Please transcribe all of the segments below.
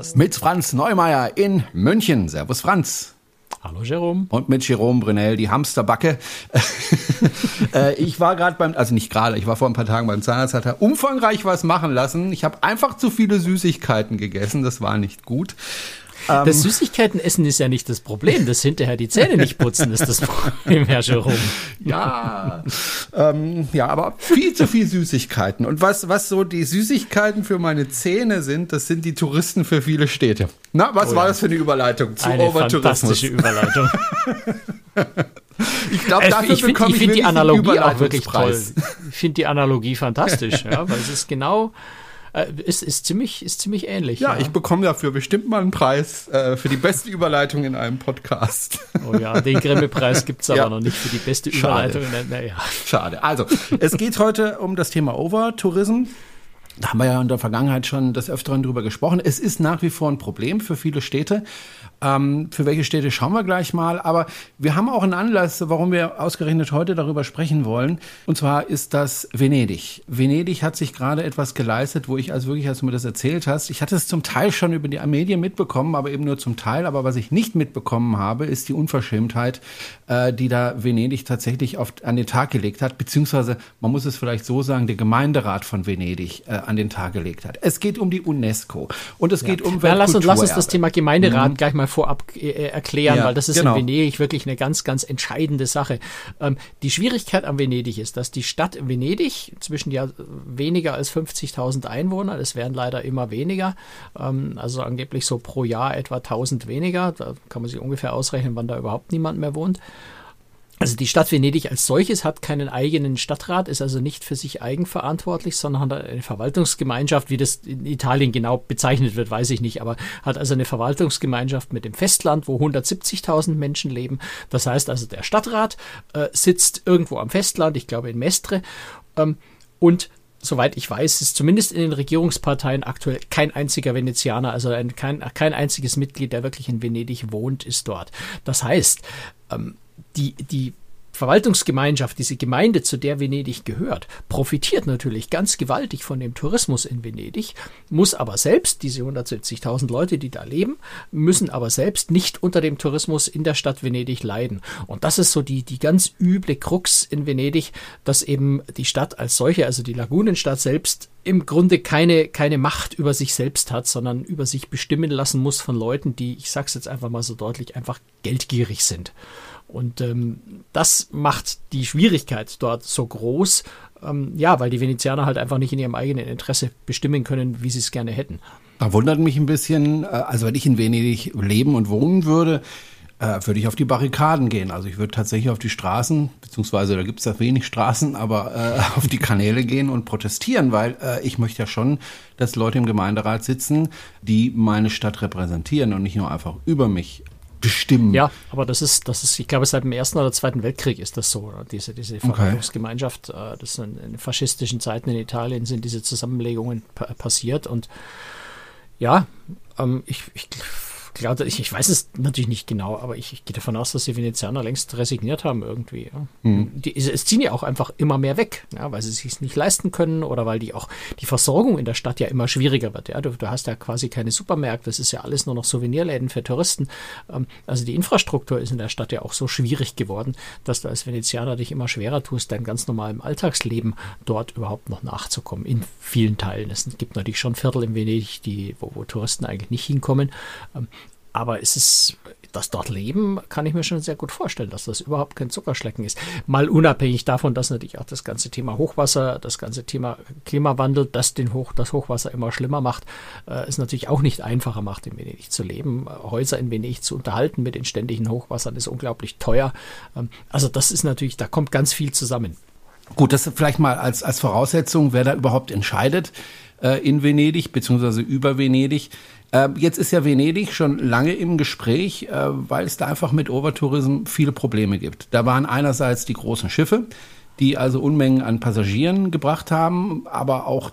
Podcast. Mit Franz Neumeier in München. Servus Franz. Hallo Jerome. Und mit Jerome Brunel, die Hamsterbacke. Äh, ich war gerade beim, also nicht gerade, ich war vor ein paar Tagen beim Zahnarzt, hat er umfangreich was machen lassen. Ich habe einfach zu viele Süßigkeiten gegessen, das war nicht gut. Ähm, das Süßigkeitenessen ist ja nicht das Problem, das hinterher die Zähne nicht putzen ist das Problem, Herr Jerome. Ja, ähm, ja, aber viel zu viel Süßigkeiten. Und was, was so die Süßigkeiten für meine Zähne sind, das sind die Touristen für viele Städte. Na, was oh war das für eine Überleitung zu eine? Fantastische Überleitung. Ich glaube, dafür ich finde find, find die Analogie auch wirklich toll. Ich finde die Analogie fantastisch, ja, weil es ist genau äh, ist, ist, ziemlich, ist ziemlich ähnlich. Ja, ja. ich bekomme dafür bestimmt mal einen Preis äh, für die beste Überleitung in einem Podcast. Oh ja, den Grimme-Preis gibt es aber ja. noch nicht für die beste Überleitung. Schade. In einem, ja. Schade. Also, es geht heute um das Thema Overtourism. Da haben wir ja in der Vergangenheit schon des Öfteren drüber gesprochen. Es ist nach wie vor ein Problem für viele Städte. Ähm, für welche Städte schauen wir gleich mal. Aber wir haben auch einen Anlass, warum wir ausgerechnet heute darüber sprechen wollen. Und zwar ist das Venedig. Venedig hat sich gerade etwas geleistet, wo ich also wirklich, als du mir das erzählt hast, ich hatte es zum Teil schon über die Medien mitbekommen, aber eben nur zum Teil. Aber was ich nicht mitbekommen habe, ist die Unverschämtheit, äh, die da Venedig tatsächlich auf, an den Tag gelegt hat. Beziehungsweise, man muss es vielleicht so sagen, der Gemeinderat von Venedig äh, an den Tag gelegt hat. Es geht um die UNESCO und es ja. geht um ja, lass, uns, lass uns das Thema Gemeinderat mhm. gleich mal vorab äh, erklären, ja, weil das ist genau. in Venedig wirklich eine ganz, ganz entscheidende Sache. Ähm, die Schwierigkeit an Venedig ist, dass die Stadt Venedig zwischen ja weniger als 50.000 Einwohner, es werden leider immer weniger, ähm, also angeblich so pro Jahr etwa 1000 weniger, da kann man sich ungefähr ausrechnen, wann da überhaupt niemand mehr wohnt. Also die Stadt Venedig als solches hat keinen eigenen Stadtrat, ist also nicht für sich eigenverantwortlich, sondern hat eine Verwaltungsgemeinschaft, wie das in Italien genau bezeichnet wird, weiß ich nicht, aber hat also eine Verwaltungsgemeinschaft mit dem Festland, wo 170.000 Menschen leben. Das heißt also, der Stadtrat äh, sitzt irgendwo am Festland, ich glaube in Mestre, ähm, und soweit ich weiß, ist zumindest in den Regierungsparteien aktuell kein einziger Venezianer, also ein, kein, kein einziges Mitglied, der wirklich in Venedig wohnt, ist dort. Das heißt, ähm, die, die Verwaltungsgemeinschaft, diese Gemeinde, zu der Venedig gehört, profitiert natürlich ganz gewaltig von dem Tourismus in Venedig, muss aber selbst, diese 170.000 Leute, die da leben, müssen aber selbst nicht unter dem Tourismus in der Stadt Venedig leiden. Und das ist so die, die ganz üble Krux in Venedig, dass eben die Stadt als solche, also die Lagunenstadt selbst, im Grunde keine, keine Macht über sich selbst hat, sondern über sich bestimmen lassen muss von Leuten, die, ich sag's jetzt einfach mal so deutlich, einfach geldgierig sind. Und ähm, das macht die Schwierigkeit dort so groß, ähm, ja, weil die Venezianer halt einfach nicht in ihrem eigenen Interesse bestimmen können, wie sie es gerne hätten. Da wundert mich ein bisschen, äh, also wenn ich in Venedig leben und wohnen würde, äh, würde ich auf die Barrikaden gehen. Also ich würde tatsächlich auf die Straßen, beziehungsweise da gibt es ja wenig Straßen, aber äh, auf die Kanäle gehen und protestieren, weil äh, ich möchte ja schon, dass Leute im Gemeinderat sitzen, die meine Stadt repräsentieren und nicht nur einfach über mich bestimmen. Ja, aber das ist, das ist, ich glaube, seit dem Ersten oder Zweiten Weltkrieg ist das so, diese, diese Verwaltungsgemeinschaft. Okay. Äh, das sind in faschistischen Zeiten in Italien sind diese Zusammenlegungen passiert und ja, ähm, ich, ich glaube, ich, ich weiß es natürlich nicht genau, aber ich, ich gehe davon aus, dass die Venezianer längst resigniert haben irgendwie. Ja. Mhm. Die, es ziehen ja auch einfach immer mehr weg, ja, weil sie es sich nicht leisten können oder weil die auch die Versorgung in der Stadt ja immer schwieriger wird. Ja. Du, du hast ja quasi keine Supermärkte, das ist ja alles nur noch Souvenirläden für Touristen. Ähm, also die Infrastruktur ist in der Stadt ja auch so schwierig geworden, dass du als Venezianer dich immer schwerer tust, dein ganz normalem Alltagsleben dort überhaupt noch nachzukommen. In vielen Teilen. Es gibt natürlich schon Viertel in Venedig, die, wo, wo Touristen eigentlich nicht hinkommen. Aber es ist, das dort leben, kann ich mir schon sehr gut vorstellen, dass das überhaupt kein Zuckerschlecken ist. Mal unabhängig davon, dass natürlich auch das ganze Thema Hochwasser, das ganze Thema Klimawandel, das den Hoch, das Hochwasser immer schlimmer macht, äh, es natürlich auch nicht einfacher macht, in Venedig zu leben. Häuser in Venedig zu unterhalten mit den ständigen Hochwassern ist unglaublich teuer. Ähm, also das ist natürlich, da kommt ganz viel zusammen. Gut, das vielleicht mal als, als Voraussetzung, wer da überhaupt entscheidet äh, in Venedig, beziehungsweise über Venedig. Ähm, jetzt ist ja Venedig schon lange im Gespräch, äh, weil es da einfach mit Overtourism viele Probleme gibt. Da waren einerseits die großen Schiffe, die also Unmengen an Passagieren gebracht haben, aber auch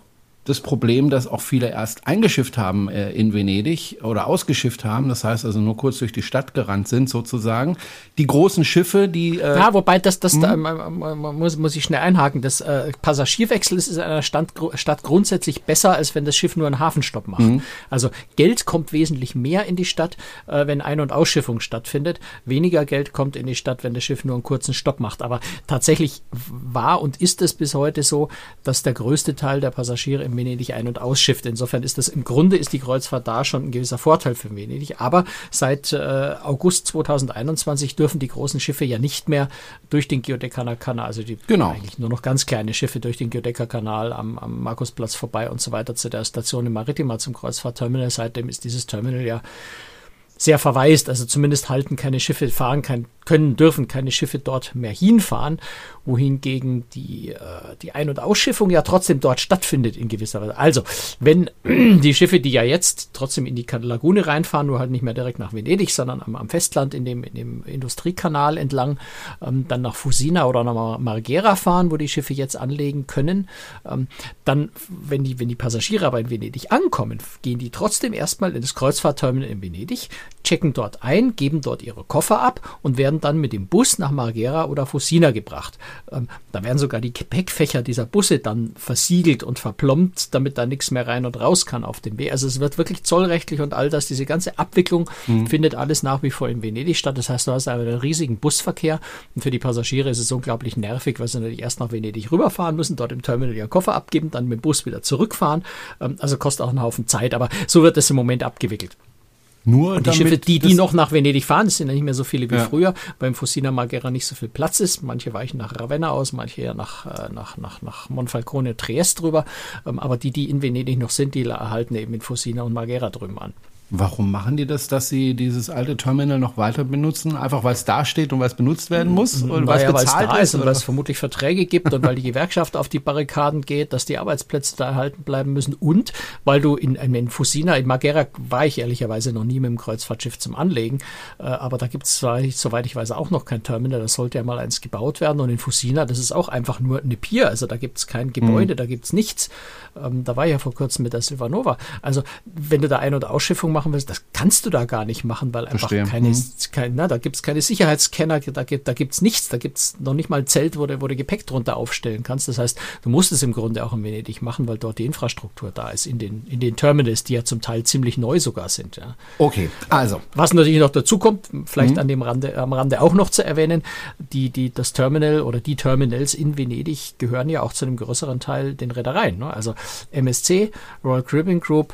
das Problem, dass auch viele erst eingeschifft haben äh, in Venedig oder ausgeschifft haben. Das heißt also nur kurz durch die Stadt gerannt sind sozusagen. Die großen Schiffe, die äh, ja, wobei das das da, hm? muss muss ich schnell einhaken. Das äh, Passagierwechsel ist in einer Stadt, Stadt grundsätzlich besser, als wenn das Schiff nur einen Hafenstopp macht. Mhm. Also Geld kommt wesentlich mehr in die Stadt, äh, wenn Ein- und Ausschiffung stattfindet. Weniger Geld kommt in die Stadt, wenn das Schiff nur einen kurzen Stopp macht. Aber tatsächlich war und ist es bis heute so, dass der größte Teil der Passagiere im Venedig ein- und ausschifft. Insofern ist das im Grunde ist die Kreuzfahrt da schon ein gewisser Vorteil für Venedig. Aber seit äh, August 2021 dürfen die großen Schiffe ja nicht mehr durch den Giudecana-Kanal, also die genau. eigentlich nur noch ganz kleine Schiffe durch den Giudecca-Kanal am, am Markusplatz vorbei und so weiter zu der Station in Maritima zum Kreuzfahrtterminal. Seitdem ist dieses Terminal ja sehr verwaist. Also zumindest halten keine Schiffe, fahren kein, können, dürfen keine Schiffe dort mehr hinfahren wohingegen die, äh, die Ein- und Ausschiffung ja trotzdem dort stattfindet in gewisser Weise. Also, wenn die Schiffe, die ja jetzt trotzdem in die Lagune reinfahren, nur halt nicht mehr direkt nach Venedig, sondern am, am Festland in dem, in dem Industriekanal entlang, ähm, dann nach Fusina oder nach Marghera fahren, wo die Schiffe jetzt anlegen können, ähm, dann, wenn die, wenn die Passagiere aber in Venedig ankommen, gehen die trotzdem erstmal in das Kreuzfahrtterminal in Venedig, checken dort ein, geben dort ihre Koffer ab und werden dann mit dem Bus nach Marghera oder Fusina gebracht. Ähm, da werden sogar die Gepäckfächer dieser Busse dann versiegelt und verplombt, damit da nichts mehr rein und raus kann auf dem Weg. Also es wird wirklich zollrechtlich und all das, diese ganze Abwicklung mhm. findet alles nach wie vor in Venedig statt. Das heißt, du hast einen riesigen Busverkehr und für die Passagiere ist es unglaublich nervig, weil sie natürlich erst nach Venedig rüberfahren müssen, dort im Terminal ihren Koffer abgeben, dann mit dem Bus wieder zurückfahren. Ähm, also kostet auch einen Haufen Zeit, aber so wird es im Moment abgewickelt. Nur und die Schiffe, die, die noch nach Venedig fahren, sind ja nicht mehr so viele wie ja. früher. Beim Fusina Marghera nicht so viel Platz ist. Manche weichen nach Ravenna aus, manche eher nach, äh, nach, nach, nach Monfalcone, Trieste drüber. Ähm, aber die, die in Venedig noch sind, die erhalten eben in Fusina und Marghera drüben an. Warum machen die das, dass sie dieses alte Terminal noch weiter benutzen? Einfach weil es da steht und weil es benutzt werden muss? Oder weil es bezahlt da ist und weil es vermutlich Verträge gibt und weil die Gewerkschaft auf die Barrikaden geht, dass die Arbeitsplätze da erhalten bleiben müssen und weil du in, in Fusina, in Magera war ich ehrlicherweise noch nie mit dem Kreuzfahrtschiff zum Anlegen, äh, aber da gibt es, soweit ich weiß, auch noch kein Terminal. Da sollte ja mal eins gebaut werden und in Fusina, das ist auch einfach nur eine Pier, also da gibt es kein Gebäude, mhm. da gibt es nichts. Ähm, da war ja vor kurzem mit der Silvanova. Also wenn du da Ein- und Ausschiffung machen willst, das kannst du da gar nicht machen, weil einfach Verstehen. keine, mhm. kein, na, da gibt's keine Sicherheitsscanner, da gibt da gibt's nichts, da gibt's noch nicht mal ein Zelt, wo du, wo du Gepäck drunter aufstellen kannst. Das heißt, du musst es im Grunde auch in Venedig machen, weil dort die Infrastruktur da ist, in den, in den Terminals, die ja zum Teil ziemlich neu sogar sind. Ja. Okay, also. Was natürlich noch dazu kommt, vielleicht mhm. an dem Rande, am Rande auch noch zu erwähnen, die, die, das Terminal oder die Terminals in Venedig gehören ja auch zu einem größeren Teil den Reedereien. Ne? Also MSC, Royal Caribbean Group,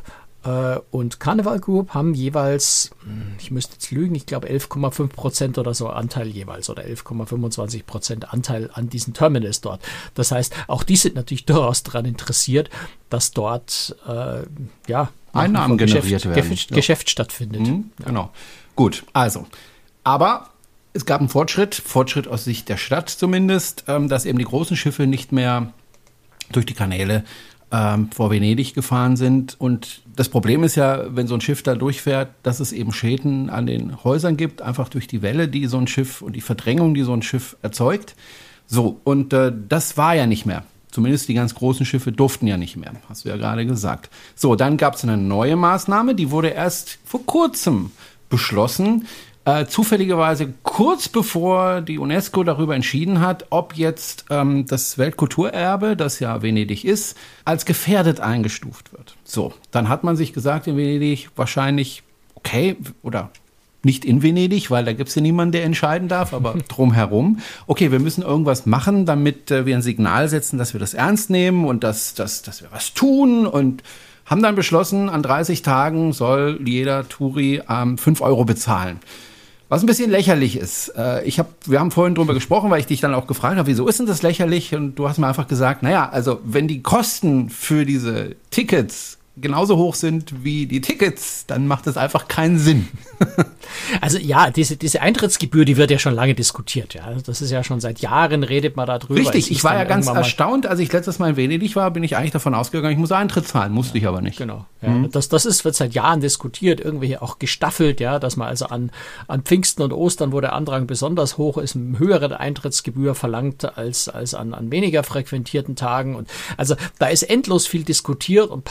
und Carnival Group haben jeweils, hm, ich müsste jetzt lügen, ich glaube 11,5 Prozent oder so Anteil jeweils oder 11,25 Prozent Anteil an diesen Terminals dort. Das heißt, auch die sind natürlich durchaus daran interessiert, dass dort äh, ja Einnahmen generiert Geschäft, werden. Geschäft, ja. Geschäft stattfindet. Mhm, ja. Genau. Gut, also. Aber es gab einen Fortschritt, Fortschritt aus Sicht der Stadt zumindest, ähm, dass eben die großen Schiffe nicht mehr durch die Kanäle ähm, vor Venedig gefahren sind. Und das Problem ist ja, wenn so ein Schiff da durchfährt, dass es eben Schäden an den Häusern gibt, einfach durch die Welle, die so ein Schiff und die Verdrängung, die so ein Schiff erzeugt. So, und äh, das war ja nicht mehr. Zumindest die ganz großen Schiffe durften ja nicht mehr, hast du ja gerade gesagt. So, dann gab es eine neue Maßnahme, die wurde erst vor kurzem beschlossen. Äh, zufälligerweise kurz bevor die UNESCO darüber entschieden hat, ob jetzt ähm, das Weltkulturerbe, das ja Venedig ist, als gefährdet eingestuft wird. So, dann hat man sich gesagt in Venedig wahrscheinlich, okay, oder nicht in Venedig, weil da gibt es ja niemanden, der entscheiden darf, aber drumherum. Okay, wir müssen irgendwas machen, damit äh, wir ein Signal setzen, dass wir das ernst nehmen und dass, dass, dass wir was tun und haben dann beschlossen, an 30 Tagen soll jeder Touri ähm, 5 Euro bezahlen. Was ein bisschen lächerlich ist. Äh, ich hab, wir haben vorhin drüber gesprochen, weil ich dich dann auch gefragt habe, wieso ist denn das lächerlich? Und du hast mir einfach gesagt, naja, also wenn die Kosten für diese Tickets genauso hoch sind wie die Tickets, dann macht das einfach keinen Sinn. also ja, diese, diese Eintrittsgebühr, die wird ja schon lange diskutiert. Ja, das ist ja schon seit Jahren redet man darüber. Richtig, ich war ja ganz erstaunt, als ich letztes Mal in Venedig war, bin ich eigentlich davon ausgegangen, ich muss Eintritt zahlen, musste ja, ich aber nicht. Genau. Ja, mhm. Das, das ist, wird seit Jahren diskutiert, irgendwie auch gestaffelt, ja, dass man also an, an Pfingsten und Ostern, wo der Andrang besonders hoch ist, eine höhere Eintrittsgebühr verlangt als, als an, an weniger frequentierten Tagen. Und also da ist endlos viel diskutiert und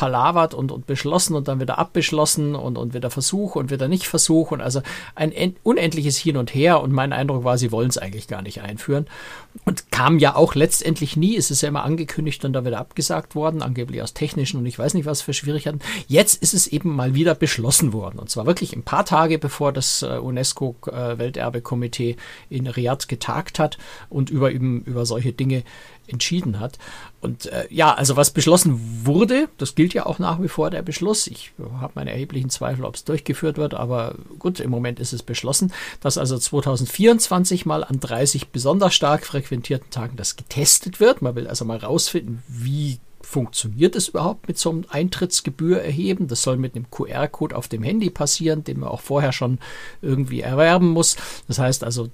palavert und, und beschlossen und dann wieder abbeschlossen und, und wieder Versuch und wieder nicht Versuch. Und also ein unendliches Hin und Her. Und mein Eindruck war, sie wollen es eigentlich gar nicht einführen und kam ja auch letztendlich nie, es ist ja immer angekündigt und da wieder abgesagt worden, angeblich aus technischen und ich weiß nicht was für Schwierigkeiten. Jetzt ist es eben mal wieder beschlossen worden und zwar wirklich ein paar Tage bevor das äh, UNESCO-Welterbekomitee äh, in Riyadh getagt hat und über, über solche Dinge entschieden hat. Und äh, ja, also was beschlossen wurde, das gilt ja auch nach wie vor der Beschluss. Ich habe meine erheblichen Zweifel, ob es durchgeführt wird, aber gut, im Moment ist es beschlossen, dass also 2024 mal an 30 besonders stark frequentierten Tagen das getestet wird. Man will also mal rausfinden, wie funktioniert es überhaupt mit so einem Eintrittsgebühr erheben? Das soll mit einem QR-Code auf dem Handy passieren, den man auch vorher schon irgendwie erwerben muss. Das heißt also,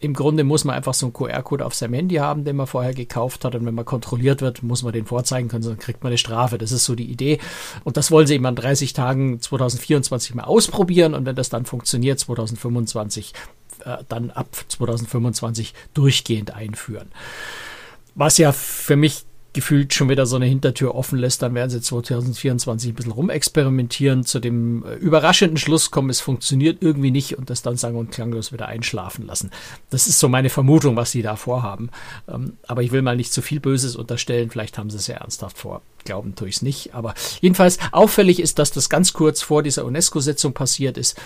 im Grunde muss man einfach so einen QR-Code auf seinem Handy haben, den man vorher gekauft hat. Und wenn man kontrolliert wird, muss man den vorzeigen können, sonst kriegt man eine Strafe. Das ist so die Idee. Und das wollen sie eben an 30 Tagen 2024 mal ausprobieren. Und wenn das dann funktioniert, 2025, äh, dann ab 2025 durchgehend einführen. Was ja für mich gefühlt schon wieder so eine Hintertür offen lässt, dann werden sie 2024 ein bisschen rumexperimentieren, zu dem äh, überraschenden Schluss kommen, es funktioniert irgendwie nicht und das dann sagen und klanglos wieder einschlafen lassen. Das ist so meine Vermutung, was sie da vorhaben. Ähm, aber ich will mal nicht zu viel Böses unterstellen, vielleicht haben sie es ja ernsthaft vor. Glauben tue ich es nicht. Aber jedenfalls auffällig ist, dass das ganz kurz vor dieser UNESCO-Sitzung passiert ist.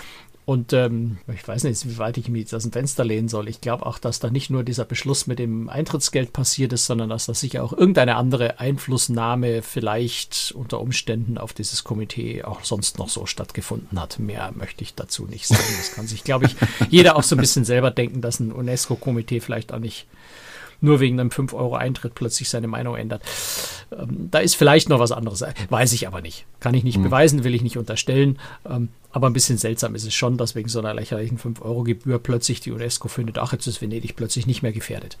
Und ähm, ich weiß nicht, wie weit ich mich jetzt aus dem Fenster lehnen soll. Ich glaube auch, dass da nicht nur dieser Beschluss mit dem Eintrittsgeld passiert ist, sondern dass da sicher auch irgendeine andere Einflussnahme vielleicht unter Umständen auf dieses Komitee auch sonst noch so stattgefunden hat. Mehr möchte ich dazu nicht sagen. Das kann sich, glaube ich, jeder auch so ein bisschen selber denken, dass ein UNESCO-Komitee vielleicht auch nicht nur wegen einem 5 Euro Eintritt plötzlich seine Meinung ändert. Ähm, da ist vielleicht noch was anderes. Weiß ich aber nicht. Kann ich nicht mhm. beweisen, will ich nicht unterstellen. Ähm, aber ein bisschen seltsam ist es schon, dass wegen so einer lächerlichen 5 Euro Gebühr plötzlich die UNESCO findet, ach, jetzt ist Venedig plötzlich nicht mehr gefährdet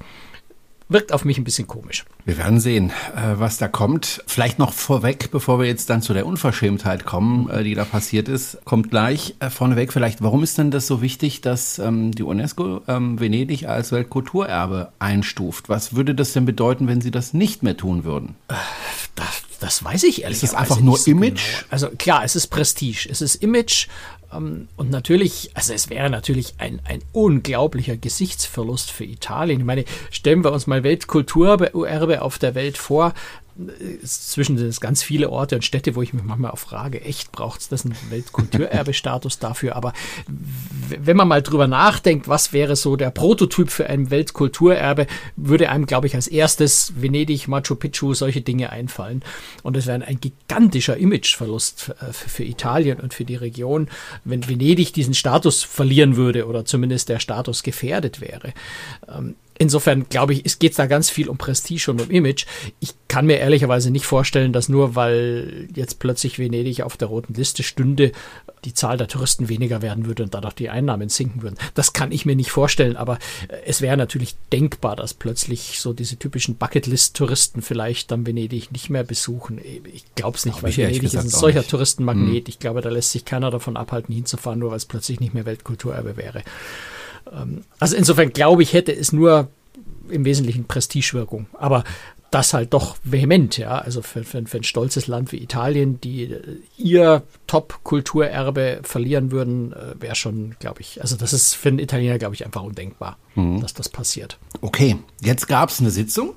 wirkt auf mich ein bisschen komisch. Wir werden sehen, äh, was da kommt. Vielleicht noch vorweg, bevor wir jetzt dann zu der Unverschämtheit kommen, äh, die da passiert ist, kommt gleich äh, vorneweg vielleicht, warum ist denn das so wichtig, dass ähm, die UNESCO ähm, Venedig als Weltkulturerbe einstuft? Was würde das denn bedeuten, wenn sie das nicht mehr tun würden? Das, das weiß ich ehrlich Ist es einfach nur so Image? Genau. Also klar, es ist Prestige. Es ist Image. Ähm, und natürlich, also es wäre natürlich ein, ein unglaublicher Gesichtsverlust für Italien. Ich meine, stellen wir uns mal Weltkulturerbe auf der Welt vor zwischen sind es ganz viele Orte und Städte, wo ich mich manchmal auch frage, echt braucht es das einen Weltkulturerbestatus dafür? Aber wenn man mal drüber nachdenkt, was wäre so der Prototyp für ein Weltkulturerbe, würde einem, glaube ich, als erstes Venedig, Machu Picchu, solche Dinge einfallen. Und es wäre ein gigantischer Imageverlust für Italien und für die Region, wenn Venedig diesen Status verlieren würde oder zumindest der Status gefährdet wäre. Insofern glaube ich, es geht da ganz viel um Prestige und um Image. Ich kann mir ehrlicherweise nicht vorstellen, dass nur weil jetzt plötzlich Venedig auf der roten Liste stünde, die Zahl der Touristen weniger werden würde und dadurch die Einnahmen sinken würden. Das kann ich mir nicht vorstellen, aber äh, es wäre natürlich denkbar, dass plötzlich so diese typischen Bucketlist-Touristen vielleicht dann Venedig nicht mehr besuchen. Ich glaube es nicht, weil Venedig ist ein solcher nicht. Touristenmagnet. Hm. Ich glaube, da lässt sich keiner davon abhalten, hinzufahren, nur weil es plötzlich nicht mehr Weltkulturerbe wäre. Ähm, also insofern glaube ich, hätte es nur im Wesentlichen Prestigewirkung. Aber das halt doch vehement, ja. Also für, für, für ein stolzes Land wie Italien, die äh, ihr Top-Kulturerbe verlieren würden, äh, wäre schon, glaube ich, also das ist für einen Italiener, glaube ich, einfach undenkbar, mhm. dass das passiert. Okay, jetzt gab es eine Sitzung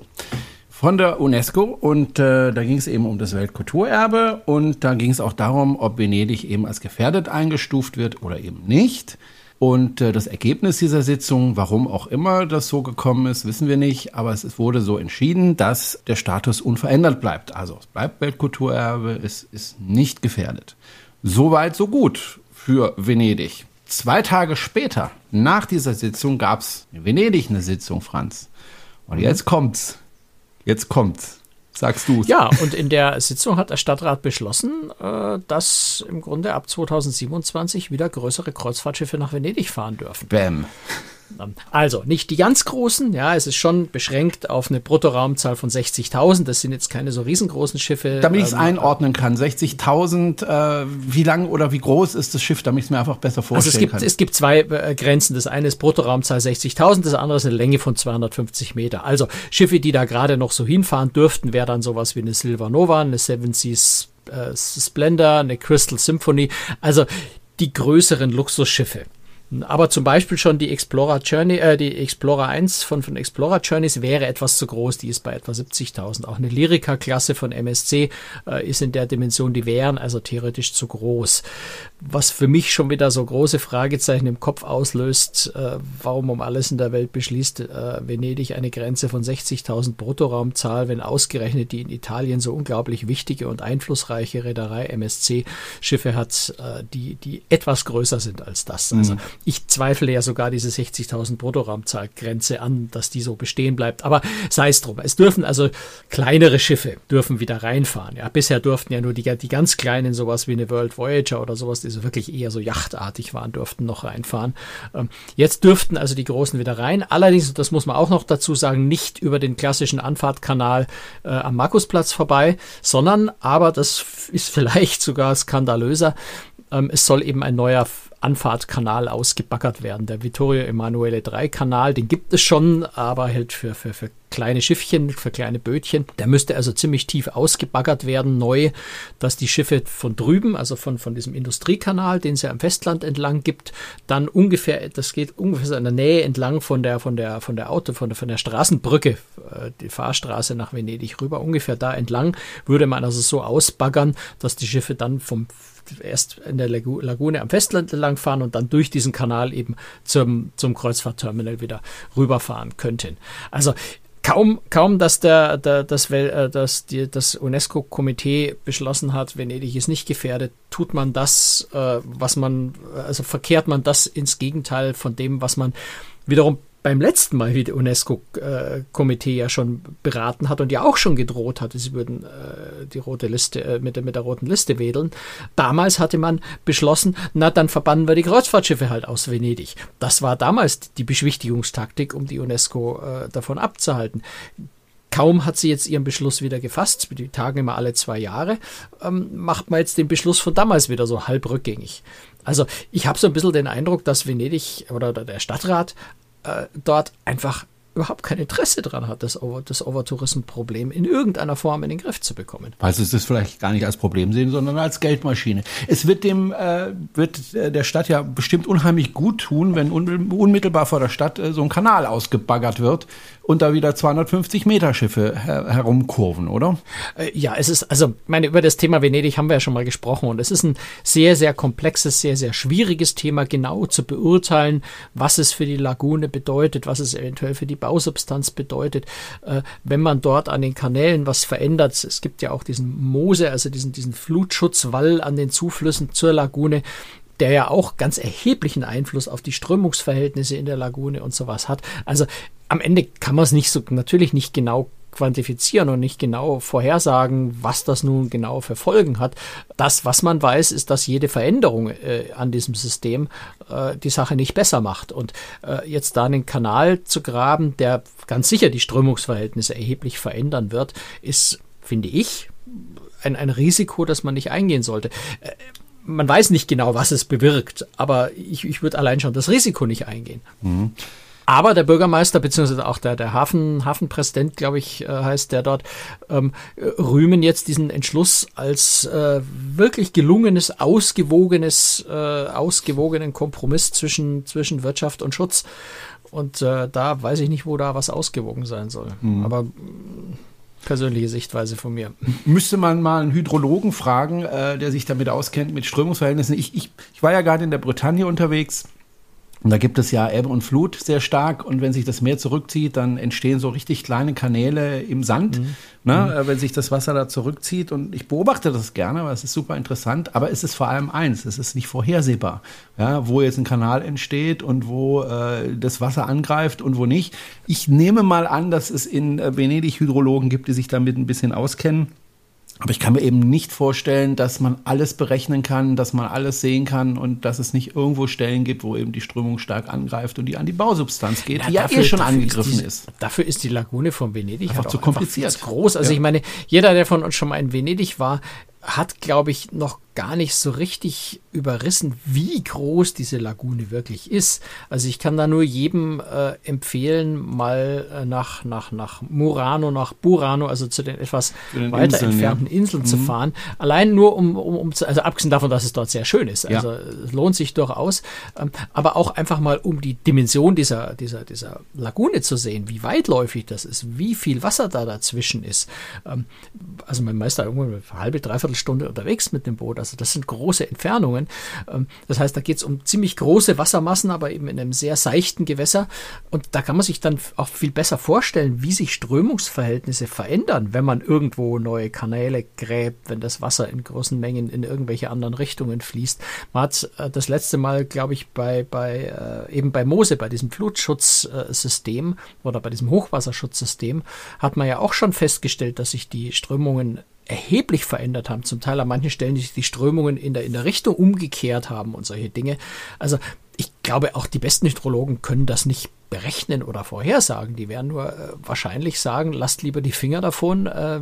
von der UNESCO und äh, da ging es eben um das Weltkulturerbe und da ging es auch darum, ob Venedig eben als gefährdet eingestuft wird oder eben nicht. Und äh, das Ergebnis dieser Sitzung, warum auch immer das so gekommen ist, wissen wir nicht. Aber es wurde so entschieden, dass der Status unverändert bleibt. Also es bleibt Weltkulturerbe, es ist nicht gefährdet. Soweit, so gut für Venedig. Zwei Tage später, nach dieser Sitzung, gab es in Venedig eine Sitzung, Franz. Und jetzt kommt's. Jetzt kommt's. Sagst du. Ja, und in der Sitzung hat der Stadtrat beschlossen, äh, dass im Grunde ab 2027 wieder größere Kreuzfahrtschiffe nach Venedig fahren dürfen. Bäm. Also nicht die ganz großen, ja, es ist schon beschränkt auf eine Bruttoraumzahl von 60.000. Das sind jetzt keine so riesengroßen Schiffe. Damit ich es ähm, einordnen kann, 60.000, äh, wie lang oder wie groß ist das Schiff, damit ich es mir einfach besser vorstellen also es gibt, kann? Es gibt zwei äh, Grenzen. Das eine ist Bruttoraumzahl 60.000, das andere ist eine Länge von 250 Meter. Also Schiffe, die da gerade noch so hinfahren dürften, wäre dann sowas wie eine Silver Nova, eine Seven Seas äh, Splendor, eine Crystal Symphony. Also die größeren Luxusschiffe. Aber zum Beispiel schon die Explorer Journey, äh, die Explorer 1 von, von Explorer Journeys wäre etwas zu groß, die ist bei etwa 70.000. Auch eine Lyrica-Klasse von MSC äh, ist in der Dimension, die wären also theoretisch zu groß. Was für mich schon wieder so große Fragezeichen im Kopf auslöst, äh, warum um alles in der Welt beschließt äh, Venedig eine Grenze von 60.000 Bruttoraumzahl, wenn ausgerechnet die in Italien so unglaublich wichtige und einflussreiche Reederei MSC Schiffe hat, äh, die, die etwas größer sind als das. Also mhm ich zweifle ja sogar diese 60.000 Bruttoraumzahlgrenze an, dass die so bestehen bleibt. Aber sei es drum. Es dürfen also kleinere Schiffe dürfen wieder reinfahren. Ja, bisher durften ja nur die, die ganz kleinen, sowas wie eine World Voyager oder sowas, die so wirklich eher so yachtartig waren, durften noch reinfahren. Ähm, jetzt dürften also die großen wieder rein. Allerdings, das muss man auch noch dazu sagen, nicht über den klassischen Anfahrtkanal äh, am Markusplatz vorbei, sondern, aber das ist vielleicht sogar skandalöser, ähm, es soll eben ein neuer Anfahrtkanal ausgebaggert werden. Der Vittorio Emanuele 3 Kanal, den gibt es schon, aber halt für, für, für kleine Schiffchen, für kleine Bötchen. Der müsste also ziemlich tief ausgebaggert werden, neu, dass die Schiffe von drüben, also von, von diesem Industriekanal, den es ja am Festland entlang gibt, dann ungefähr, das geht ungefähr in der Nähe entlang von der, von der, von der Auto, von der, von der Straßenbrücke, äh, die Fahrstraße nach Venedig rüber, ungefähr da entlang, würde man also so ausbaggern, dass die Schiffe dann vom erst in der Lagune am Festland langfahren und dann durch diesen Kanal eben zum, zum Kreuzfahrtterminal wieder rüberfahren könnten. Also kaum, kaum, dass der, der das, äh, das, die, das UNESCO-Komitee beschlossen hat, Venedig ist nicht gefährdet, tut man das, äh, was man, also verkehrt man das ins Gegenteil von dem, was man wiederum beim letzten Mal, wie der UNESCO-Komitee ja schon beraten hat und ja auch schon gedroht hatte, sie würden äh, die rote Liste äh, mit, der, mit der roten Liste wedeln. Damals hatte man beschlossen, na dann verbannen wir die Kreuzfahrtschiffe halt aus Venedig. Das war damals die Beschwichtigungstaktik, um die UNESCO äh, davon abzuhalten. Kaum hat sie jetzt ihren Beschluss wieder gefasst, die tagen immer alle zwei Jahre, ähm, macht man jetzt den Beschluss von damals wieder so halb rückgängig. Also ich habe so ein bisschen den Eindruck, dass Venedig oder der Stadtrat äh, dort einfach überhaupt kein Interesse daran hat, das, Over, das Overtourism-Problem in irgendeiner Form in den Griff zu bekommen. Weil sie es vielleicht gar nicht als Problem sehen, sondern als Geldmaschine. Es wird dem äh, wird äh, der Stadt ja bestimmt unheimlich gut tun, wenn unmittelbar vor der Stadt äh, so ein Kanal ausgebaggert wird und da wieder 250 Meter Schiffe her herumkurven, oder? Äh, ja, es ist, also, meine, über das Thema Venedig haben wir ja schon mal gesprochen und es ist ein sehr, sehr komplexes, sehr, sehr schwieriges Thema, genau zu beurteilen, was es für die Lagune bedeutet, was es eventuell für die Bausubstanz bedeutet, äh, wenn man dort an den Kanälen was verändert. Es gibt ja auch diesen Moose, also diesen, diesen Flutschutzwall an den Zuflüssen zur Lagune der ja auch ganz erheblichen Einfluss auf die Strömungsverhältnisse in der Lagune und sowas hat. Also am Ende kann man es nicht so natürlich nicht genau quantifizieren und nicht genau vorhersagen, was das nun genau für Folgen hat. Das, was man weiß, ist, dass jede Veränderung äh, an diesem System äh, die Sache nicht besser macht. Und äh, jetzt da einen Kanal zu graben, der ganz sicher die Strömungsverhältnisse erheblich verändern wird, ist, finde ich, ein, ein Risiko, das man nicht eingehen sollte. Man weiß nicht genau, was es bewirkt, aber ich, ich würde allein schon das Risiko nicht eingehen. Mhm. Aber der Bürgermeister, beziehungsweise auch der, der Hafen, Hafenpräsident, glaube ich, äh, heißt der dort, ähm, rühmen jetzt diesen Entschluss als äh, wirklich gelungenes, ausgewogenes, äh, ausgewogenen Kompromiss zwischen, zwischen Wirtschaft und Schutz. Und äh, da weiß ich nicht, wo da was ausgewogen sein soll. Mhm. Aber persönliche Sichtweise von mir. Müsste man mal einen Hydrologen fragen, äh, der sich damit auskennt, mit Strömungsverhältnissen. Ich, ich, ich war ja gerade in der Bretagne unterwegs Und da gibt es ja Ebbe und Flut sehr stark. Und wenn sich das Meer zurückzieht, dann entstehen so richtig kleine Kanäle im Sand, mhm. ne, mhm. wenn sich das Wasser da zurückzieht. Und ich beobachte das gerne, weil es ist super interessant. Aber es ist vor allem eins, es ist nicht vorhersehbar, ja, wo jetzt ein Kanal entsteht und wo äh, das Wasser angreift und wo nicht. Ich nehme mal an, dass es in äh, Venedig Hydrologen gibt, die sich damit ein bisschen auskennen. Aber ich kann mir eben nicht vorstellen, dass man alles berechnen kann, dass man alles sehen kann und dass es nicht irgendwo Stellen gibt, wo eben die Strömung stark angreift und die an die Bausubstanz geht, ja, die dafür, ja eh schon angegriffen ist, die, ist, Dafür ist die Lagune von Venedig einfach zu kompliziert. Einfach groß. Also ja. ich meine, jeder, der von uns schon mal in Venedig war, hat, glaube ich, noch gar nicht so richtig überrissen, wie groß diese Lagune wirklich ist. Also ich kann da nur jedem äh, empfehlen, mal äh, nach, nach, nach Murano, nach Burano, also zu den etwas den weiter Inseln, entfernten ja. Inseln mhm. zu fahren. Allein nur um, um, um zu, also abgesehen davon, dass es dort sehr schön ist. Also ja. es lohnt sich durchaus. Ähm, aber auch einfach mal um die Dimension dieser, dieser, dieser Lagune zu sehen, wie weitläufig das ist, wie viel Wasser da dazwischen ist. Ähm, also mein Meister irgendwo eine halbe, dreiviertel Stunde unterwegs mit dem Boot also das sind große Entfernungen. Ähm, das heißt, da geht es um ziemlich große Wassermassen, aber eben in einem sehr seichten Gewässer. Und da kann man sich dann auch viel besser vorstellen, wie sich Strömungsverhältnisse verändern, wenn man irgendwo neue Kanäle gräbt, wenn das Wasser in großen Mengen in irgendwelche anderen Richtungen fließt. Man hat äh, das letzte Mal, glaube ich, bei, bei äh, eben bei Mose, bei diesem Flutschutzsystem oder bei diesem Hochwasserschutzsystem, hat man ja auch schon festgestellt, dass sich die Strömungen erheblich verändert haben. Zum Teil an manchen Stellen die, die Strömungen in der, in der Richtung umgekehrt haben und solche Dinge. Also ich glaube, auch die besten Hydrologen können das nicht berechnen oder vorhersagen. Die werden nur äh, wahrscheinlich sagen, lasst lieber die Finger davon. Äh,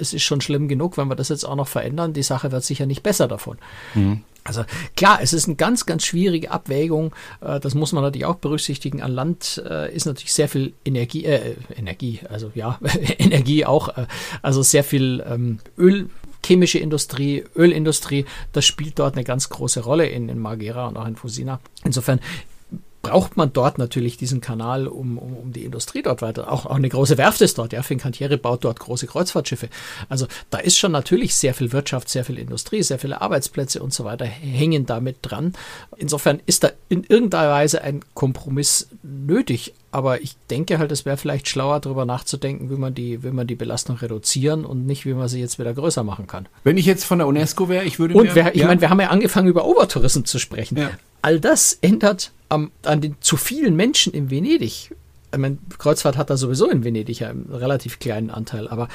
es ist schon schlimm genug, wenn wir das jetzt auch noch verändern. Die Sache wird sicher nicht besser davon. Mhm. Also klar, es ist eine ganz, ganz schwierige Abwägung. Äh, das muss man natürlich auch berücksichtigen. An Land äh, ist natürlich sehr viel Energie, äh, Energie, also ja, Energie auch, äh, also sehr viel ähm, Öl. Chemische Industrie, Ölindustrie, das spielt dort eine ganz große Rolle in, in Margera und auch in Fusina. Insofern braucht man dort natürlich diesen Kanal, um, um, um die Industrie dort weiter. Auch, auch eine große Werft ist dort. Ja, Fincantieri baut dort große Kreuzfahrtschiffe. Also da ist schon natürlich sehr viel Wirtschaft, sehr viel Industrie, sehr viele Arbeitsplätze und so weiter hängen damit dran. Insofern ist da in irgendeiner Weise ein Kompromiss nötig. Aber ich denke halt, es wäre vielleicht schlauer, darüber nachzudenken, wie man, die, wie man die Belastung reduzieren und nicht, wie man sie jetzt wieder größer machen kann. Wenn ich jetzt von der UNESCO wäre, ich würde Und mir, ich ja. meine, wir haben ja angefangen, über Obertourismus zu sprechen. Ja. All das ändert am, an den zu vielen Menschen in Venedig. Ich meine, Kreuzfahrt hat da sowieso in Venedig ja einen relativ kleinen Anteil, aber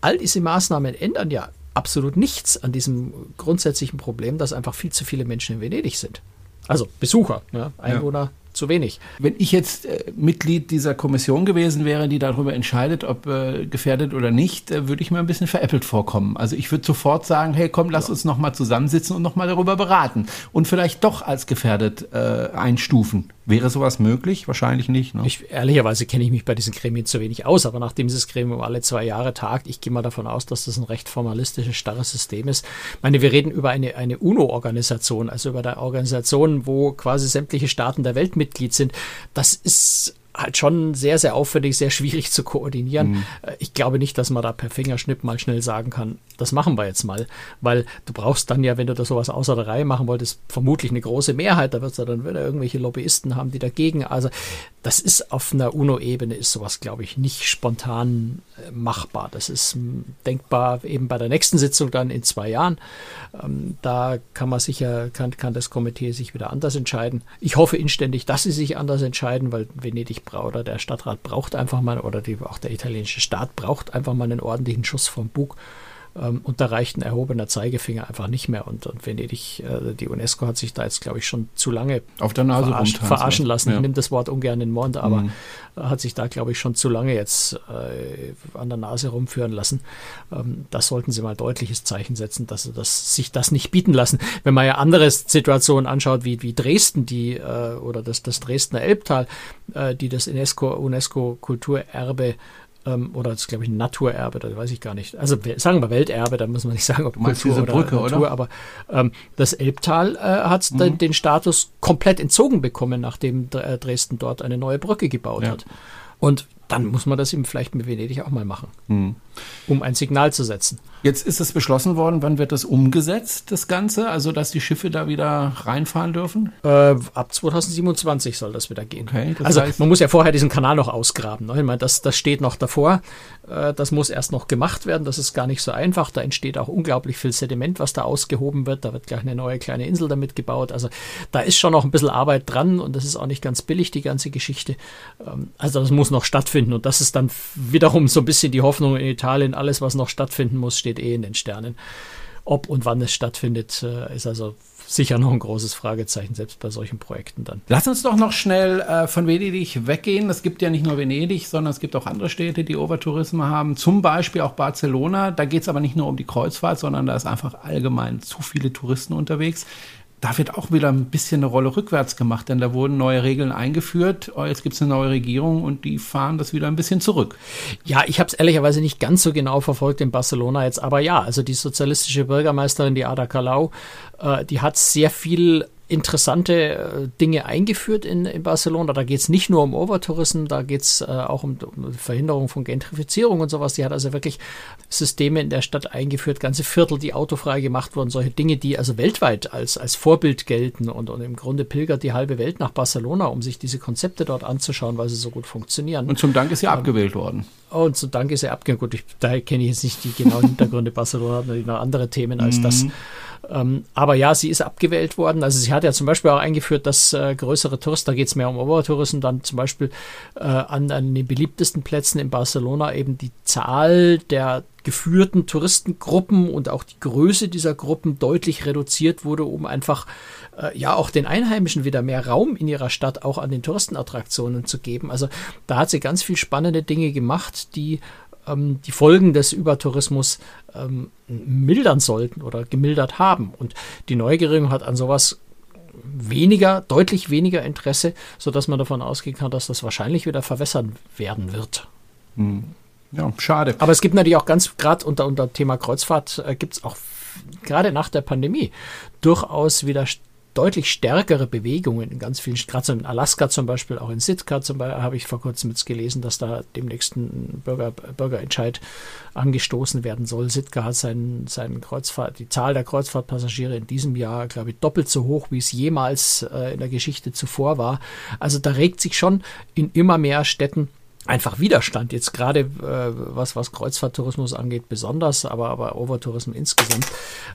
all diese Maßnahmen ändern ja absolut nichts an diesem grundsätzlichen Problem, dass einfach viel zu viele Menschen in Venedig sind. Also Besucher, ja, Einwohner zu wenig. Wenn ich jetzt äh, Mitglied dieser Kommission gewesen wäre, die darüber entscheidet, ob äh, gefährdet oder nicht, äh, würde ich mir ein bisschen veräppelt vorkommen. Also ich würde sofort sagen, hey, komm, lass ja. uns nochmal zusammensitzen und nochmal darüber beraten und vielleicht doch als gefährdet äh, einstufen. Wäre sowas möglich? Wahrscheinlich nicht. Ne? Ich, ehrlicherweise kenne ich mich bei diesen Gremien zu wenig aus, aber nachdem dieses Gremium alle zwei Jahre tagt, ich gehe mal davon aus, dass das ein recht formalistisches, starres System ist. Ich meine, wir reden über eine, eine UNO-Organisation, also über eine Organisation, wo quasi sämtliche Staaten der Welt Mitglied sind. Das ist halt schon sehr, sehr aufwendig, sehr schwierig zu koordinieren. Mhm. Äh, ich glaube nicht, dass man da per Fingerschnipp mal schnell sagen kann, das machen wir jetzt mal, weil du brauchst dann ja, wenn du da sowas außer der Reihe machen wolltest, vermutlich eine große Mehrheit, da wird es ja dann wieder irgendwelche Lobbyisten haben, die dagegen, also das ist auf einer UNO-Ebene ist sowas, glaube ich, nicht spontan äh, machbar. Das ist hm, denkbar eben bei der nächsten Sitzung dann in zwei Jahren. Ähm, da kann man sicher, kann, kann das Komitee sich wieder anders entscheiden. Ich hoffe inständig, dass sie sich anders entscheiden, weil Venedig oder der Stadtrat braucht einfach mal, oder die, auch der italienische Staat braucht einfach mal einen ordentlichen Schuss vom Bug. Ähm, und da reicht ein erhobener Zeigefinger einfach nicht mehr. Und, und Venedig, äh, die UNESCO hat sich da jetzt, glaube ich, schon zu lange auf der Nase verarscht, verarschen lassen. Ja. Ich nehme das Wort ungern in den Mund, aber mhm. hat sich da, glaube ich, schon zu lange jetzt äh, an der Nase rumführen lassen. Ähm, das sollten sie mal deutliches Zeichen setzen, dass sie das, sich das nicht bieten lassen. Wenn man ja andere Situationen anschaut, wie, wie Dresden, die äh, oder das, das Dresdner Elbtal, äh, die das UNESCO, UNESCO Kulturerbe ähm, oder das ist, glaube ich, ein Naturerbe, das weiß ich gar nicht. Also sagen wir Welterbe, da muss man nicht sagen, ob Kultur diese oder Brücke, Natur, oder? aber ähm, das Elbtal äh, hat mhm. den, den, Status komplett entzogen bekommen, nachdem äh, Dresden dort eine neue Brücke gebaut ja. hat. Und dann muss man das eben vielleicht mit Venedig auch mal machen, hm. um ein Signal zu setzen. Jetzt ist es beschlossen worden, wann wird das umgesetzt, das Ganze? Also, dass die Schiffe da wieder reinfahren dürfen? Äh, ab 2027 soll das wieder gehen. Okay, das also, heißt, man muss ja vorher diesen Kanal noch ausgraben. Ne? Ich meine, das, das steht noch davor. Äh, das muss erst noch gemacht werden. Das ist gar nicht so einfach. Da entsteht auch unglaublich viel Sediment, was da ausgehoben wird. Da wird gleich eine neue kleine Insel damit gebaut. Also, da ist schon noch ein bisschen Arbeit dran und das ist auch nicht ganz billig, die ganze Geschichte. Ähm, also, das muss noch stattfinden und das ist dann wiederum so ein bisschen die Hoffnung in Italien. Alles, was noch stattfinden muss, steht steht eh in den Sternen. Ob und wann es stattfindet, äh, ist also sicher noch ein großes Fragezeichen, selbst bei solchen Projekten dann. Lass uns doch noch schnell äh, von Venedig weggehen. Es gibt ja nicht nur Venedig, sondern es gibt auch andere Städte, die Overtourismus haben. Zum Beispiel auch Barcelona. Da geht es aber nicht nur um die Kreuzfahrt, sondern da ist einfach allgemein zu viele Touristen unterwegs da wird auch wieder ein bisschen eine Rolle rückwärts gemacht, denn da wurden neue Regeln eingeführt. Oh, jetzt gibt es eine neue Regierung und die fahren das wieder ein bisschen zurück. Ja, ich habe es ehrlicherweise nicht ganz so genau verfolgt in Barcelona jetzt, aber ja, also die sozialistische Bürgermeisterin, die Ada Colau, äh, die hat sehr viel interessante äh, Dinge eingeführt in, in Barcelona. Da geht es nicht nur um Overtourismus, da geht es äh, auch um, um Verhinderung von Gentrifizierung und sowas. Die hat also wirklich Systeme in der Stadt eingeführt, ganze Viertel, die autofrei gemacht wurden, solche Dinge, die also weltweit als, als Vorbild gelten. Und, und im Grunde pilgert die halbe Welt nach Barcelona, um sich diese Konzepte dort anzuschauen, weil sie so gut funktionieren. Und zum Dank ist sie ähm, abgewählt worden. Und zum Dank ist sie abgewählt. Gut, ich, da kenne ich jetzt nicht die genauen Hintergründe. Barcelona hat natürlich noch andere Themen als mhm. das. Ähm, aber ja, sie ist abgewählt worden. Also sie hat ja zum Beispiel auch eingeführt, dass äh, größere Touristen, da geht es mehr um Obertouristen, dann zum Beispiel äh, an, an den beliebtesten Plätzen in Barcelona eben die Zahl der geführten Touristengruppen und auch die Größe dieser Gruppen deutlich reduziert wurde, um einfach äh, ja auch den Einheimischen wieder mehr Raum in ihrer Stadt auch an den Touristenattraktionen zu geben. Also da hat sie ganz viel spannende Dinge gemacht, die ähm, die Folgen des Übertourismus ähm, mildern sollten oder gemildert haben. Und die Neugierigung hat an sowas weniger, deutlich weniger Interesse, sodass man davon ausgehen kann, dass das wahrscheinlich wieder verwässern werden wird. Hm. Ja, schade. Aber es gibt natürlich auch ganz, gerade unter, unter Thema Kreuzfahrt, äh, gibt es auch gerade nach der Pandemie durchaus wieder deutlich stärkere Bewegungen in ganz vielen, gerade so in Alaska zum Beispiel, auch in Sitka zum Beispiel, habe ich vor kurzem jetzt gelesen, dass da demnächst ein Bürger, Bürgerentscheid angestoßen werden soll. Sitka hat seinen, seinen Kreuzfahrt, die Zahl der Kreuzfahrtpassagiere in diesem Jahr, glaube ich, doppelt so hoch, wie es jemals äh, in der Geschichte zuvor war. Also da regt sich schon in immer mehr Städten einfach Widerstand. Jetzt gerade äh, was, was Kreuzfahrttourismus angeht, besonders, aber, aber Overtourismus insgesamt.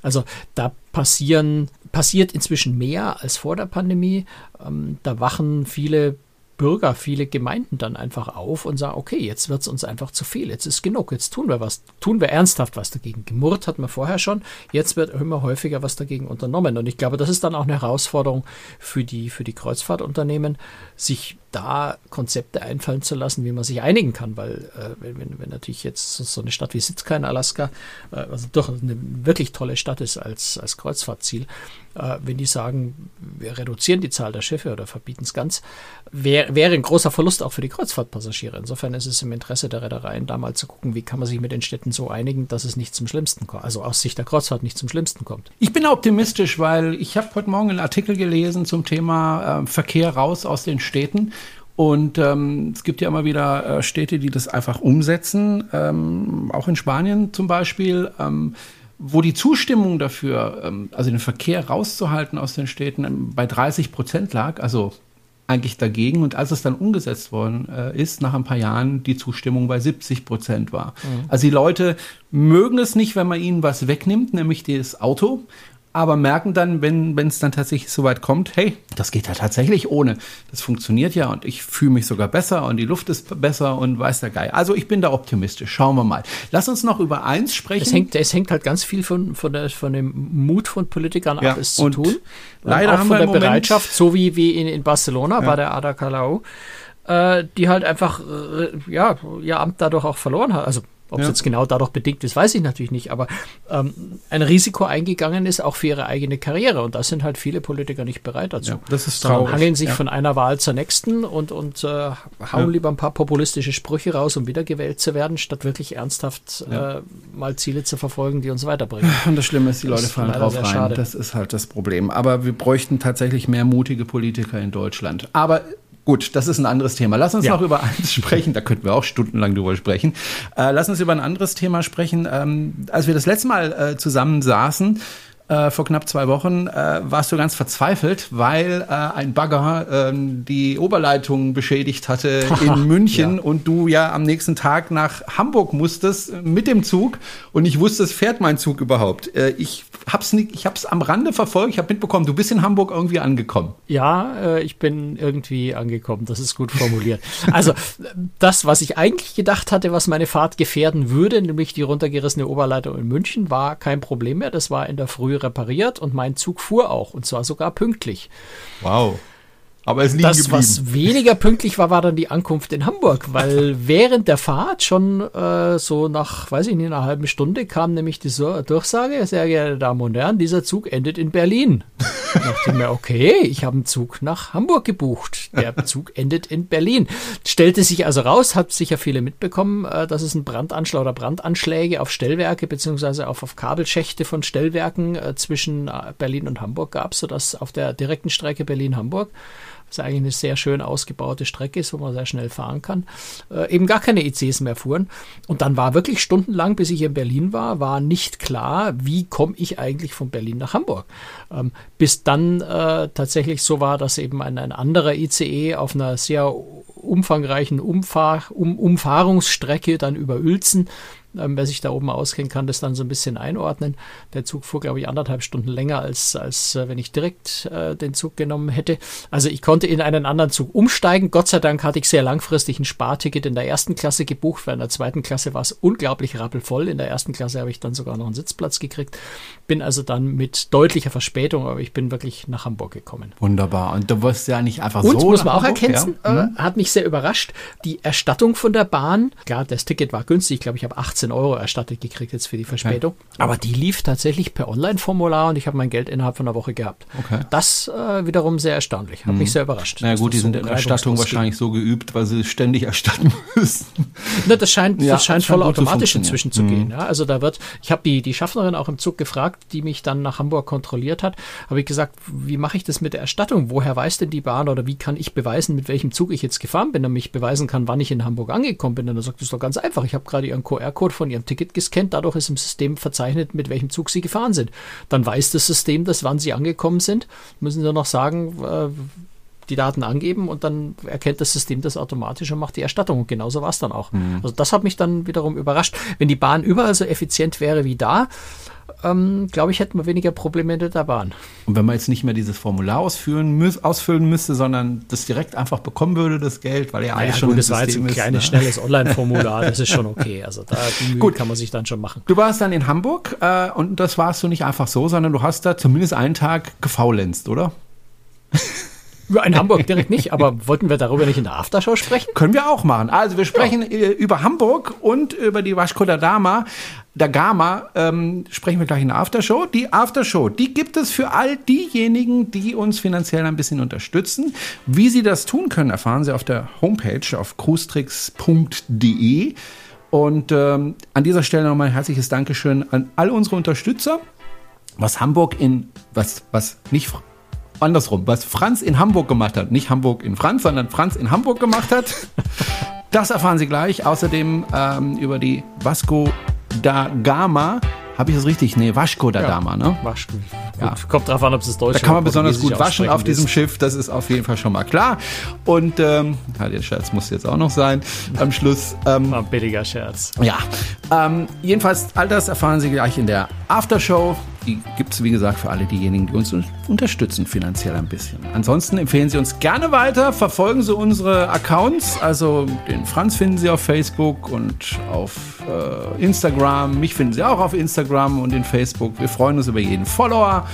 Also da passieren, passiert inzwischen mehr als vor der Pandemie. Ähm, da wachen viele Bürger, viele Gemeinden dann einfach auf und sagen, okay, jetzt wird es uns einfach zu viel, jetzt ist genug, jetzt tun wir was, tun wir ernsthaft was dagegen. Gemurrt hat man vorher schon, jetzt wird immer häufiger was dagegen unternommen. Und ich glaube, das ist dann auch eine Herausforderung für die, für die Kreuzfahrtunternehmen, sich da Konzepte einfallen zu lassen, wie man sich einigen kann, weil äh, wenn, wenn, natürlich jetzt so eine Stadt wie Sitka in Alaska, äh, also doch eine wirklich tolle Stadt ist als, als Kreuzfahrtziel, wenn die sagen, wir reduzieren die Zahl der Schiffe oder verbieten es ganz, wär, wäre ein großer Verlust auch für die Kreuzfahrtpassagiere. Insofern ist es im Interesse der Reedereien, da mal zu gucken, wie kann man sich mit den Städten so einigen, dass es nicht zum Schlimmsten kommt, also aus Sicht der Kreuzfahrt nicht zum Schlimmsten kommt. Ich bin optimistisch, weil ich habe heute Morgen einen Artikel gelesen zum Thema äh, Verkehr raus aus den Städten und ähm, es gibt ja immer wieder äh, Städte, die das einfach umsetzen, ähm, auch in Spanien zum Beispiel, ähm, wo die Zustimmung dafür, ähm, also den Verkehr rauszuhalten aus den Städten, ähm, bei 30 Prozent lag, also eigentlich dagegen. Und als es dann umgesetzt worden äh, ist, nach ein paar Jahren die Zustimmung bei 70 Prozent war. Mhm. Also die Leute mögen es nicht, wenn man ihnen was wegnimmt, nämlich das Auto aber merken dann, wenn es dann tatsächlich so weit kommt, hey, das geht ja tatsächlich ohne. Das funktioniert ja und ich fühle mich sogar besser und die Luft ist besser und weiß der Geil. Also ich bin da optimistisch. Schauen wir mal. Lass uns noch über eins sprechen. Es hängt, es hängt halt ganz viel von, von, der, von dem Mut von Politikern ja, ab, es zu tun. Leider auch haben von wir der Bereitschaft, so wie, wie in, in Barcelona ja. bei der Ada Colau, äh, die halt einfach äh, ja, ihr Amt dadurch auch verloren hat. Also ob es ja. jetzt genau dadurch bedingt ist, weiß ich natürlich nicht, aber ähm, ein Risiko eingegangen ist, auch für ihre eigene Karriere. Und da sind halt viele Politiker nicht bereit dazu. Ja, das ist traurig. hangeln sich ja. von einer Wahl zur nächsten und, und äh, hauen lieber ein paar populistische Sprüche raus, um wiedergewählt zu werden, statt wirklich ernsthaft äh, mal Ziele zu verfolgen, die uns weiterbringen. Und das Schlimme ist, die Leute fallen drauf rein. Schade. Das ist halt das Problem. Aber wir bräuchten tatsächlich mehr mutige Politiker in Deutschland. Aber Gut, das ist ein anderes Thema. Lass uns ja. noch über eins sprechen. Da könnten wir auch stundenlang drüber sprechen. Äh, lass uns über ein anderes Thema sprechen. Ähm, als wir das letzte Mal äh, zusammen saßen, äh, vor knapp zwei Wochen äh, warst du ganz verzweifelt, weil äh, ein Bagger äh, die Oberleitung beschädigt hatte in München ja. und du ja am nächsten Tag nach Hamburg musstest mit dem Zug und ich wusste, es fährt mein Zug überhaupt. Äh, ich hab's nicht, ich hab's am Rande verfolgt, ich habe mitbekommen, du bist in Hamburg irgendwie angekommen. Ja, äh, ich bin irgendwie angekommen, das ist gut formuliert. also das, was ich eigentlich gedacht hatte, was meine Fahrt gefährden würde, nämlich die runtergerissene Oberleitung in München, war kein Problem mehr. Das war in der Früh repariert und mein Zug fuhr auch und zwar sogar pünktlich. Wow. Aber es liegen Das, geblieben. was weniger pünktlich war, war dann die Ankunft in Hamburg, weil während der Fahrt schon äh, so nach, weiß ich nicht, einer halben Stunde kam nämlich die Durchsage, sehr geehrte Damen und Herren, dieser Zug endet in Berlin. Ich dachte mir, okay, ich habe einen Zug nach Hamburg gebucht. Der Zug endet in Berlin. Stellte sich also raus, hat sicher viele mitbekommen, äh, dass es einen Brandanschlag oder Brandanschläge auf Stellwerke beziehungsweise auf, auf Kabelschächte von Stellwerken äh, zwischen äh, Berlin und Hamburg gab, sodass auf der direkten Strecke Berlin-Hamburg was eigentlich eine sehr schön ausgebaute Strecke ist, wo man sehr schnell fahren kann, äh, eben gar keine ICs mehr fuhren. Und dann war wirklich stundenlang, bis ich in Berlin war, war nicht klar, wie komme ich eigentlich von Berlin nach Hamburg. Ähm, bis dann äh, tatsächlich so war, dass eben ein, ein anderer ICE auf einer sehr umfangreichen Umfahr um Umfahrungsstrecke dann über Uelzen ähm, wer sich da oben auskennt, kann das dann so ein bisschen einordnen. Der Zug fuhr, glaube ich, anderthalb Stunden länger, als, als äh, wenn ich direkt äh, den Zug genommen hätte. Also ich konnte in einen anderen Zug umsteigen. Gott sei Dank hatte ich sehr langfristig ein Sparticket in der ersten Klasse gebucht, weil in der zweiten Klasse war es unglaublich rappelvoll. In der ersten Klasse habe ich dann sogar noch einen Sitzplatz gekriegt. Bin also dann mit deutlicher Verspätung, aber ich bin wirklich nach Hamburg gekommen. Wunderbar. Und du wirst ja nicht einfach Und, so. muss man auch Hamburg, erkennen, ja? äh, hat mich sehr überrascht. Die Erstattung von der Bahn, klar, das Ticket war günstig, ich glaube, ich habe 18 Euro erstattet gekriegt jetzt für die Verspätung. Okay. Aber die lief tatsächlich per Online-Formular und ich habe mein Geld innerhalb von einer Woche gehabt. Okay. Das äh, wiederum sehr erstaunlich, hat hm. mich sehr überrascht. Na naja, gut, die sind so in Erstattung wahrscheinlich so geübt, weil sie ständig erstatten müssen. Na, das scheint, ja, das scheint voll automatisch inzwischen zu hm. gehen. Ja, also da wird, ich habe die, die Schaffnerin auch im Zug gefragt, die mich dann nach Hamburg kontrolliert hat, habe ich gesagt, wie mache ich das mit der Erstattung? Woher weiß denn die Bahn oder wie kann ich beweisen, mit welchem Zug ich jetzt gefahren bin, damit ich beweisen kann, wann ich in Hamburg angekommen bin? Und er sagt, das ist doch ganz einfach. Ich habe gerade ihren QR-Code von ihrem Ticket gescannt, dadurch ist im System verzeichnet, mit welchem Zug Sie gefahren sind. Dann weiß das System, dass wann Sie angekommen sind, müssen Sie noch sagen, äh, die Daten angeben und dann erkennt das System das automatisch und macht die Erstattung. Und genauso war es dann auch. Mhm. Also das hat mich dann wiederum überrascht. Wenn die Bahn überall so effizient wäre wie da, ähm, glaube ich, hätten wir weniger Probleme in der Bahn. Und wenn man jetzt nicht mehr dieses Formular ausfüllen, müß, ausfüllen müsste, sondern das direkt einfach bekommen würde, das Geld, weil ja naja, alles schon gut, das war jetzt ein kleines, ne? schnelles Online-Formular, das ist schon okay. Also da die Mühe gut. kann man sich dann schon machen. Du warst dann in Hamburg äh, und das warst du nicht einfach so, sondern du hast da zumindest einen Tag gefaulenzt, oder? In Hamburg direkt nicht, aber wollten wir darüber nicht in der Aftershow sprechen? Können wir auch machen. Also wir sprechen ja. über Hamburg und über die Vasco da Dama. Da Gama ähm, sprechen wir gleich in der Aftershow. Die Aftershow, die gibt es für all diejenigen, die uns finanziell ein bisschen unterstützen. Wie Sie das tun können, erfahren Sie auf der Homepage auf cruestricks.de. Und ähm, an dieser Stelle nochmal ein herzliches Dankeschön an all unsere Unterstützer. Was Hamburg in, was, was nicht andersrum, was Franz in Hamburg gemacht hat, nicht Hamburg in Franz, sondern Franz in Hamburg gemacht hat, das erfahren Sie gleich. Außerdem ähm, über die Vasco da Gama. Habe ich das richtig? Nee, Vasco da Gama, ne? Vasco. Ja. Kommt drauf an, ob es Deutsch Da kann man besonders gut waschen auf diesem ist. Schiff, das ist auf jeden Fall schon mal klar. Und ähm, ja, der Scherz muss jetzt auch noch sein am Schluss. Ähm, Ein billiger Scherz. Ja. Ähm, jedenfalls, all das erfahren Sie gleich in der Aftershow. Die gibt es, wie gesagt, für alle diejenigen, die uns unterstützen finanziell ein bisschen. Ansonsten empfehlen Sie uns gerne weiter, verfolgen Sie unsere Accounts. Also den Franz finden Sie auf Facebook und auf äh, Instagram. Mich finden Sie auch auf Instagram und in Facebook. Wir freuen uns über jeden Follower.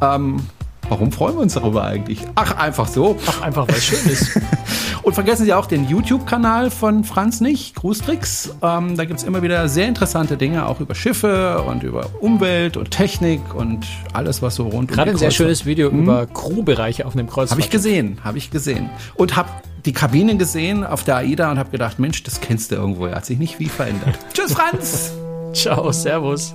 Ähm, Warum freuen wir uns darüber eigentlich? Ach, einfach so. Ach, einfach, weil es schön ist. und vergessen Sie auch den YouTube-Kanal von Franz nicht, Grußtricks. Ähm, da gibt es immer wieder sehr interessante Dinge, auch über Schiffe und über Umwelt und Technik und alles, was so rund Gerade um ein sehr schönes Video hm? über Crewbereiche auf einem Kreuzfahrt. Habe ich gesehen, habe ich gesehen. Und habe die Kabine gesehen auf der AIDA und habe gedacht, Mensch, das kennst du irgendwo. Er hat sich nicht viel verändert. Tschüss, Franz. Ciao, Servus.